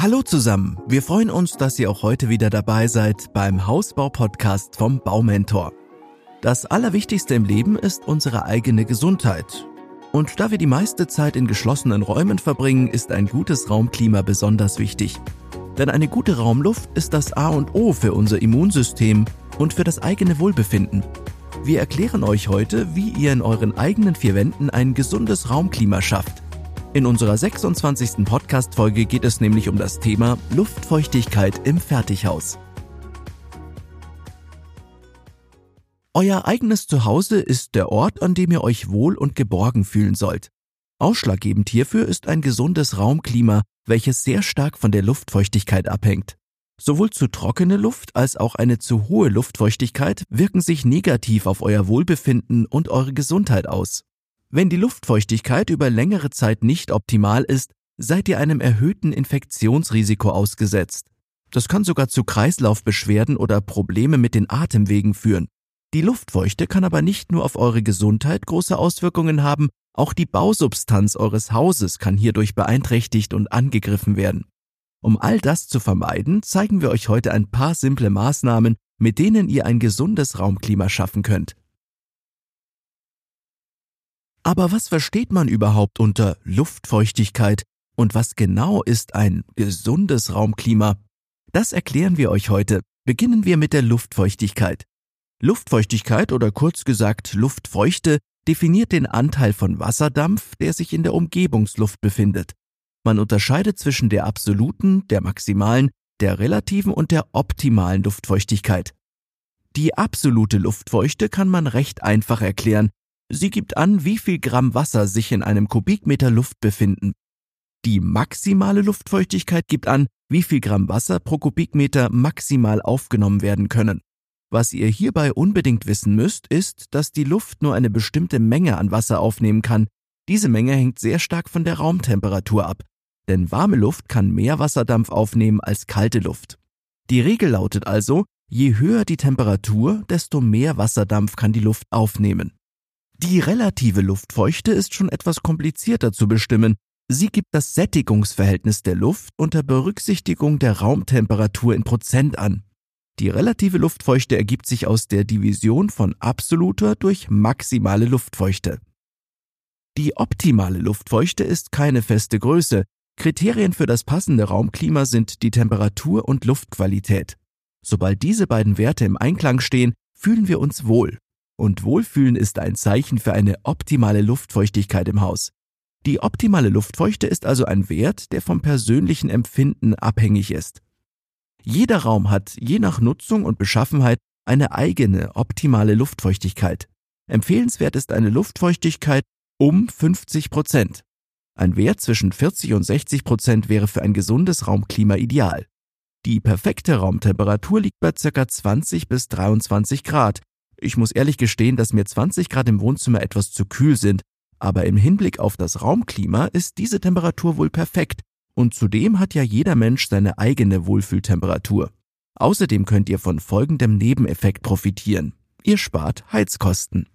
Hallo zusammen, wir freuen uns, dass ihr auch heute wieder dabei seid beim Hausbau-Podcast vom Baumentor. Das Allerwichtigste im Leben ist unsere eigene Gesundheit. Und da wir die meiste Zeit in geschlossenen Räumen verbringen, ist ein gutes Raumklima besonders wichtig. Denn eine gute Raumluft ist das A und O für unser Immunsystem und für das eigene Wohlbefinden. Wir erklären euch heute, wie ihr in euren eigenen vier Wänden ein gesundes Raumklima schafft. In unserer 26. Podcast-Folge geht es nämlich um das Thema Luftfeuchtigkeit im Fertighaus. Euer eigenes Zuhause ist der Ort, an dem ihr euch wohl und geborgen fühlen sollt. Ausschlaggebend hierfür ist ein gesundes Raumklima, welches sehr stark von der Luftfeuchtigkeit abhängt. Sowohl zu trockene Luft als auch eine zu hohe Luftfeuchtigkeit wirken sich negativ auf euer Wohlbefinden und eure Gesundheit aus. Wenn die Luftfeuchtigkeit über längere Zeit nicht optimal ist, seid ihr einem erhöhten Infektionsrisiko ausgesetzt. Das kann sogar zu Kreislaufbeschwerden oder Probleme mit den Atemwegen führen. Die Luftfeuchte kann aber nicht nur auf eure Gesundheit große Auswirkungen haben, auch die Bausubstanz eures Hauses kann hierdurch beeinträchtigt und angegriffen werden. Um all das zu vermeiden, zeigen wir euch heute ein paar simple Maßnahmen, mit denen ihr ein gesundes Raumklima schaffen könnt. Aber was versteht man überhaupt unter Luftfeuchtigkeit und was genau ist ein gesundes Raumklima? Das erklären wir euch heute. Beginnen wir mit der Luftfeuchtigkeit. Luftfeuchtigkeit oder kurz gesagt Luftfeuchte definiert den Anteil von Wasserdampf, der sich in der Umgebungsluft befindet. Man unterscheidet zwischen der absoluten, der maximalen, der relativen und der optimalen Luftfeuchtigkeit. Die absolute Luftfeuchte kann man recht einfach erklären. Sie gibt an, wie viel Gramm Wasser sich in einem Kubikmeter Luft befinden. Die maximale Luftfeuchtigkeit gibt an, wie viel Gramm Wasser pro Kubikmeter maximal aufgenommen werden können. Was ihr hierbei unbedingt wissen müsst, ist, dass die Luft nur eine bestimmte Menge an Wasser aufnehmen kann. Diese Menge hängt sehr stark von der Raumtemperatur ab denn warme Luft kann mehr Wasserdampf aufnehmen als kalte Luft. Die Regel lautet also, je höher die Temperatur, desto mehr Wasserdampf kann die Luft aufnehmen. Die relative Luftfeuchte ist schon etwas komplizierter zu bestimmen. Sie gibt das Sättigungsverhältnis der Luft unter Berücksichtigung der Raumtemperatur in Prozent an. Die relative Luftfeuchte ergibt sich aus der Division von absoluter durch maximale Luftfeuchte. Die optimale Luftfeuchte ist keine feste Größe, Kriterien für das passende Raumklima sind die Temperatur und Luftqualität. Sobald diese beiden Werte im Einklang stehen, fühlen wir uns wohl. Und Wohlfühlen ist ein Zeichen für eine optimale Luftfeuchtigkeit im Haus. Die optimale Luftfeuchte ist also ein Wert, der vom persönlichen Empfinden abhängig ist. Jeder Raum hat je nach Nutzung und Beschaffenheit eine eigene optimale Luftfeuchtigkeit. Empfehlenswert ist eine Luftfeuchtigkeit um 50 Prozent. Ein Wert zwischen 40 und 60 Prozent wäre für ein gesundes Raumklima ideal. Die perfekte Raumtemperatur liegt bei ca. 20 bis 23 Grad. Ich muss ehrlich gestehen, dass mir 20 Grad im Wohnzimmer etwas zu kühl sind, aber im Hinblick auf das Raumklima ist diese Temperatur wohl perfekt und zudem hat ja jeder Mensch seine eigene Wohlfühltemperatur. Außerdem könnt ihr von folgendem Nebeneffekt profitieren. Ihr spart Heizkosten.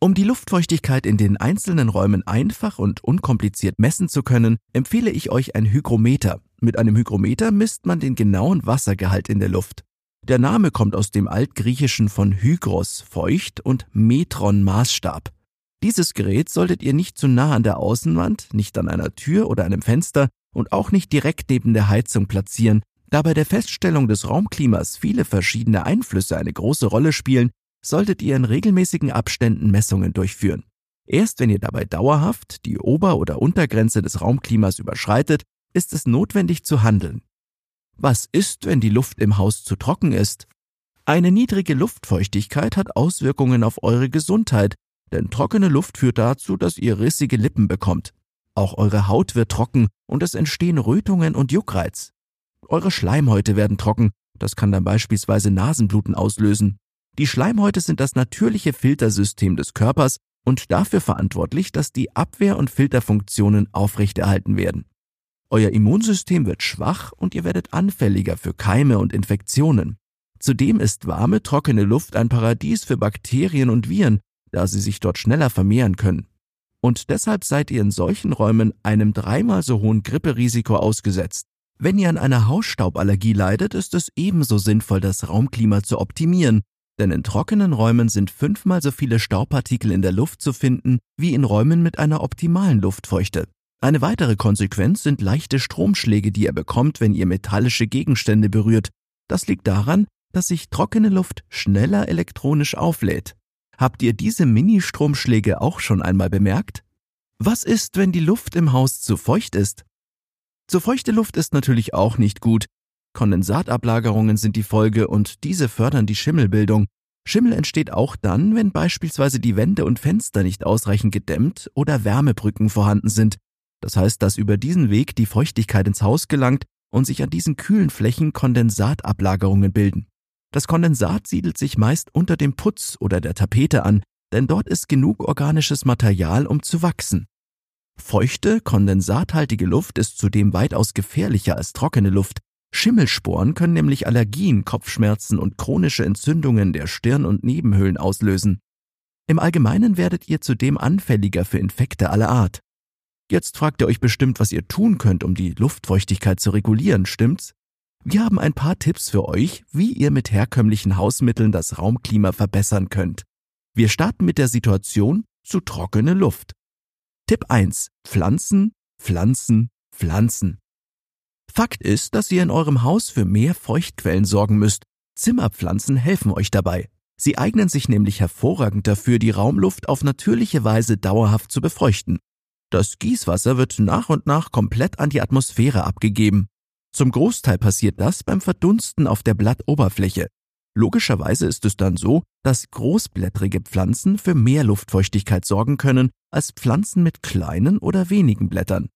Um die Luftfeuchtigkeit in den einzelnen Räumen einfach und unkompliziert messen zu können, empfehle ich euch ein Hygrometer. Mit einem Hygrometer misst man den genauen Wassergehalt in der Luft. Der Name kommt aus dem Altgriechischen von Hygros, feucht, und Metron, Maßstab. Dieses Gerät solltet ihr nicht zu nah an der Außenwand, nicht an einer Tür oder einem Fenster und auch nicht direkt neben der Heizung platzieren, da bei der Feststellung des Raumklimas viele verschiedene Einflüsse eine große Rolle spielen, solltet ihr in regelmäßigen Abständen Messungen durchführen. Erst wenn ihr dabei dauerhaft die Ober- oder Untergrenze des Raumklimas überschreitet, ist es notwendig zu handeln. Was ist, wenn die Luft im Haus zu trocken ist? Eine niedrige Luftfeuchtigkeit hat Auswirkungen auf eure Gesundheit, denn trockene Luft führt dazu, dass ihr rissige Lippen bekommt. Auch eure Haut wird trocken und es entstehen Rötungen und Juckreiz. Eure Schleimhäute werden trocken, das kann dann beispielsweise Nasenbluten auslösen. Die Schleimhäute sind das natürliche Filtersystem des Körpers und dafür verantwortlich, dass die Abwehr- und Filterfunktionen aufrechterhalten werden. Euer Immunsystem wird schwach und ihr werdet anfälliger für Keime und Infektionen. Zudem ist warme, trockene Luft ein Paradies für Bakterien und Viren, da sie sich dort schneller vermehren können. Und deshalb seid ihr in solchen Räumen einem dreimal so hohen Gripperisiko ausgesetzt. Wenn ihr an einer Hausstauballergie leidet, ist es ebenso sinnvoll, das Raumklima zu optimieren, denn in trockenen Räumen sind fünfmal so viele Staubpartikel in der Luft zu finden wie in Räumen mit einer optimalen Luftfeuchte. Eine weitere Konsequenz sind leichte Stromschläge, die ihr bekommt, wenn ihr metallische Gegenstände berührt. Das liegt daran, dass sich trockene Luft schneller elektronisch auflädt. Habt ihr diese Mini-Stromschläge auch schon einmal bemerkt? Was ist, wenn die Luft im Haus zu feucht ist? Zu feuchte Luft ist natürlich auch nicht gut. Kondensatablagerungen sind die Folge und diese fördern die Schimmelbildung. Schimmel entsteht auch dann, wenn beispielsweise die Wände und Fenster nicht ausreichend gedämmt oder Wärmebrücken vorhanden sind. Das heißt, dass über diesen Weg die Feuchtigkeit ins Haus gelangt und sich an diesen kühlen Flächen Kondensatablagerungen bilden. Das Kondensat siedelt sich meist unter dem Putz oder der Tapete an, denn dort ist genug organisches Material, um zu wachsen. Feuchte, kondensathaltige Luft ist zudem weitaus gefährlicher als trockene Luft. Schimmelsporen können nämlich Allergien, Kopfschmerzen und chronische Entzündungen der Stirn und Nebenhöhlen auslösen. Im Allgemeinen werdet ihr zudem anfälliger für Infekte aller Art. Jetzt fragt ihr euch bestimmt, was ihr tun könnt, um die Luftfeuchtigkeit zu regulieren, stimmt's? Wir haben ein paar Tipps für euch, wie ihr mit herkömmlichen Hausmitteln das Raumklima verbessern könnt. Wir starten mit der Situation zu trockene Luft. Tipp 1. Pflanzen, Pflanzen, Pflanzen. Fakt ist, dass ihr in eurem Haus für mehr Feuchtquellen sorgen müsst. Zimmerpflanzen helfen euch dabei. Sie eignen sich nämlich hervorragend dafür, die Raumluft auf natürliche Weise dauerhaft zu befeuchten. Das Gießwasser wird nach und nach komplett an die Atmosphäre abgegeben. Zum Großteil passiert das beim Verdunsten auf der Blattoberfläche. Logischerweise ist es dann so, dass großblättrige Pflanzen für mehr Luftfeuchtigkeit sorgen können als Pflanzen mit kleinen oder wenigen Blättern.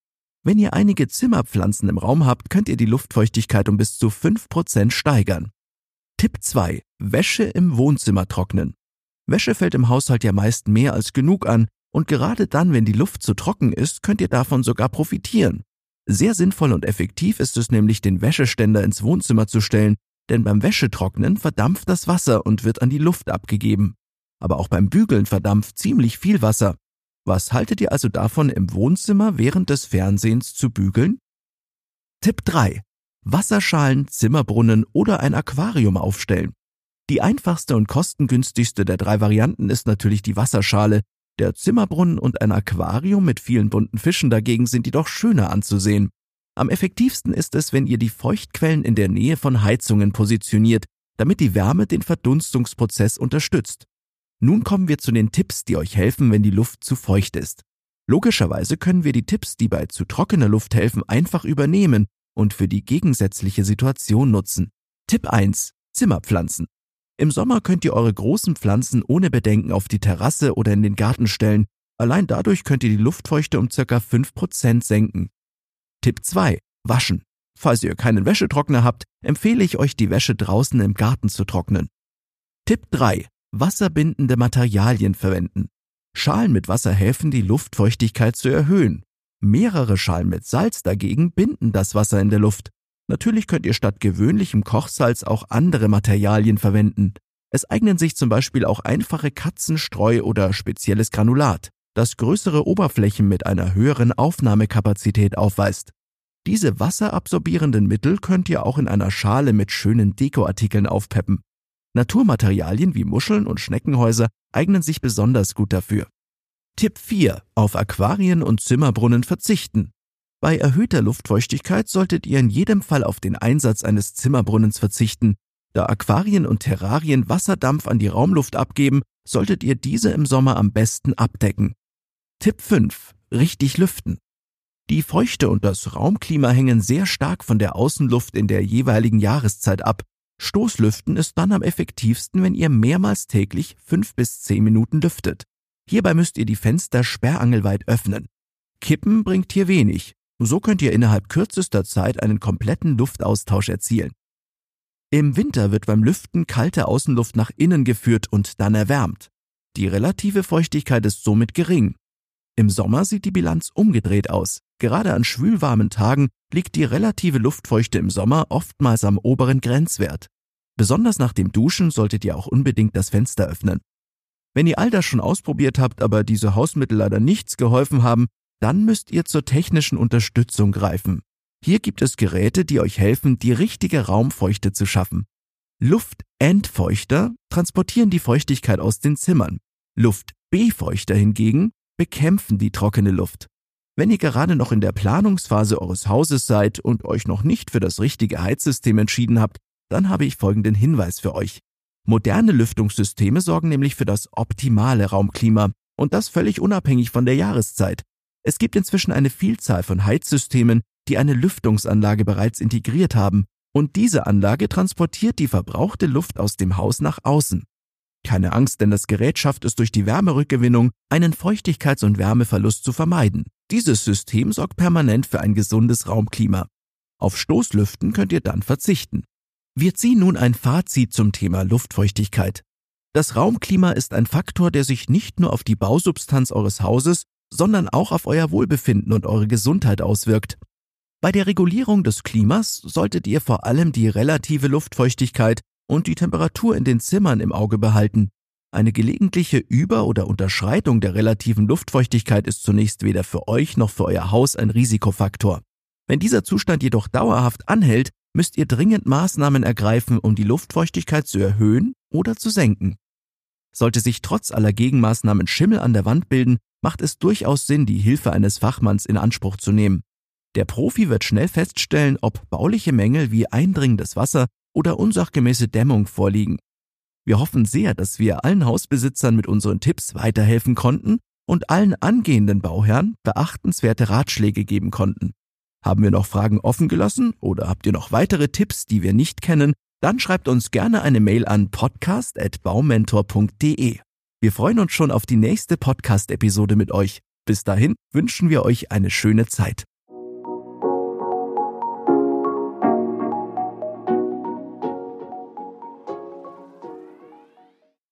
Wenn ihr einige Zimmerpflanzen im Raum habt, könnt ihr die Luftfeuchtigkeit um bis zu 5% steigern. Tipp 2. Wäsche im Wohnzimmer trocknen. Wäsche fällt im Haushalt ja meist mehr als genug an und gerade dann, wenn die Luft zu trocken ist, könnt ihr davon sogar profitieren. Sehr sinnvoll und effektiv ist es nämlich, den Wäscheständer ins Wohnzimmer zu stellen denn beim Wäschetrocknen verdampft das Wasser und wird an die Luft abgegeben. Aber auch beim Bügeln verdampft ziemlich viel Wasser. Was haltet ihr also davon, im Wohnzimmer während des Fernsehens zu bügeln? Tipp 3. Wasserschalen, Zimmerbrunnen oder ein Aquarium aufstellen. Die einfachste und kostengünstigste der drei Varianten ist natürlich die Wasserschale. Der Zimmerbrunnen und ein Aquarium mit vielen bunten Fischen dagegen sind jedoch schöner anzusehen. Am effektivsten ist es, wenn ihr die Feuchtquellen in der Nähe von Heizungen positioniert, damit die Wärme den Verdunstungsprozess unterstützt. Nun kommen wir zu den Tipps, die euch helfen, wenn die Luft zu feucht ist. Logischerweise können wir die Tipps, die bei zu trockener Luft helfen, einfach übernehmen und für die gegensätzliche Situation nutzen. Tipp 1. Zimmerpflanzen. Im Sommer könnt ihr eure großen Pflanzen ohne Bedenken auf die Terrasse oder in den Garten stellen. Allein dadurch könnt ihr die Luftfeuchte um ca. 5% senken. Tipp 2. Waschen. Falls ihr keinen Wäschetrockner habt, empfehle ich euch, die Wäsche draußen im Garten zu trocknen. Tipp 3. Wasserbindende Materialien verwenden. Schalen mit Wasser helfen, die Luftfeuchtigkeit zu erhöhen. Mehrere Schalen mit Salz dagegen binden das Wasser in der Luft. Natürlich könnt ihr statt gewöhnlichem Kochsalz auch andere Materialien verwenden. Es eignen sich zum Beispiel auch einfache Katzenstreu oder spezielles Granulat das größere Oberflächen mit einer höheren Aufnahmekapazität aufweist. Diese wasserabsorbierenden Mittel könnt ihr auch in einer Schale mit schönen Dekoartikeln aufpeppen. Naturmaterialien wie Muscheln und Schneckenhäuser eignen sich besonders gut dafür. Tipp 4. Auf Aquarien und Zimmerbrunnen verzichten. Bei erhöhter Luftfeuchtigkeit solltet ihr in jedem Fall auf den Einsatz eines Zimmerbrunnens verzichten. Da Aquarien und Terrarien Wasserdampf an die Raumluft abgeben, solltet ihr diese im Sommer am besten abdecken. Tipp 5. Richtig lüften. Die Feuchte und das Raumklima hängen sehr stark von der Außenluft in der jeweiligen Jahreszeit ab. Stoßlüften ist dann am effektivsten, wenn ihr mehrmals täglich fünf bis zehn Minuten lüftet. Hierbei müsst ihr die Fenster sperrangelweit öffnen. Kippen bringt hier wenig. So könnt ihr innerhalb kürzester Zeit einen kompletten Luftaustausch erzielen. Im Winter wird beim Lüften kalte Außenluft nach innen geführt und dann erwärmt. Die relative Feuchtigkeit ist somit gering. Im Sommer sieht die Bilanz umgedreht aus. Gerade an schwülwarmen Tagen liegt die relative Luftfeuchte im Sommer oftmals am oberen Grenzwert. Besonders nach dem Duschen solltet ihr auch unbedingt das Fenster öffnen. Wenn ihr all das schon ausprobiert habt, aber diese Hausmittel leider nichts geholfen haben, dann müsst ihr zur technischen Unterstützung greifen. Hier gibt es Geräte, die euch helfen, die richtige Raumfeuchte zu schaffen. Luftentfeuchter transportieren die Feuchtigkeit aus den Zimmern. Luftbefeuchter hingegen bekämpfen die trockene Luft. Wenn ihr gerade noch in der Planungsphase eures Hauses seid und euch noch nicht für das richtige Heizsystem entschieden habt, dann habe ich folgenden Hinweis für euch. Moderne Lüftungssysteme sorgen nämlich für das optimale Raumklima und das völlig unabhängig von der Jahreszeit. Es gibt inzwischen eine Vielzahl von Heizsystemen, die eine Lüftungsanlage bereits integriert haben, und diese Anlage transportiert die verbrauchte Luft aus dem Haus nach außen. Keine Angst, denn das Gerät schafft es durch die Wärmerückgewinnung, einen Feuchtigkeits- und Wärmeverlust zu vermeiden. Dieses System sorgt permanent für ein gesundes Raumklima. Auf Stoßlüften könnt ihr dann verzichten. Wir ziehen nun ein Fazit zum Thema Luftfeuchtigkeit. Das Raumklima ist ein Faktor, der sich nicht nur auf die Bausubstanz eures Hauses, sondern auch auf euer Wohlbefinden und eure Gesundheit auswirkt. Bei der Regulierung des Klimas solltet ihr vor allem die relative Luftfeuchtigkeit und die Temperatur in den Zimmern im Auge behalten. Eine gelegentliche Über- oder Unterschreitung der relativen Luftfeuchtigkeit ist zunächst weder für euch noch für euer Haus ein Risikofaktor. Wenn dieser Zustand jedoch dauerhaft anhält, müsst ihr dringend Maßnahmen ergreifen, um die Luftfeuchtigkeit zu erhöhen oder zu senken. Sollte sich trotz aller Gegenmaßnahmen Schimmel an der Wand bilden, macht es durchaus Sinn, die Hilfe eines Fachmanns in Anspruch zu nehmen. Der Profi wird schnell feststellen, ob bauliche Mängel wie eindringendes Wasser oder unsachgemäße Dämmung vorliegen. Wir hoffen sehr, dass wir allen Hausbesitzern mit unseren Tipps weiterhelfen konnten und allen angehenden Bauherren beachtenswerte Ratschläge geben konnten. Haben wir noch Fragen offen gelassen oder habt ihr noch weitere Tipps, die wir nicht kennen, dann schreibt uns gerne eine Mail an podcast.baumentor.de. Wir freuen uns schon auf die nächste Podcast-Episode mit euch. Bis dahin wünschen wir euch eine schöne Zeit.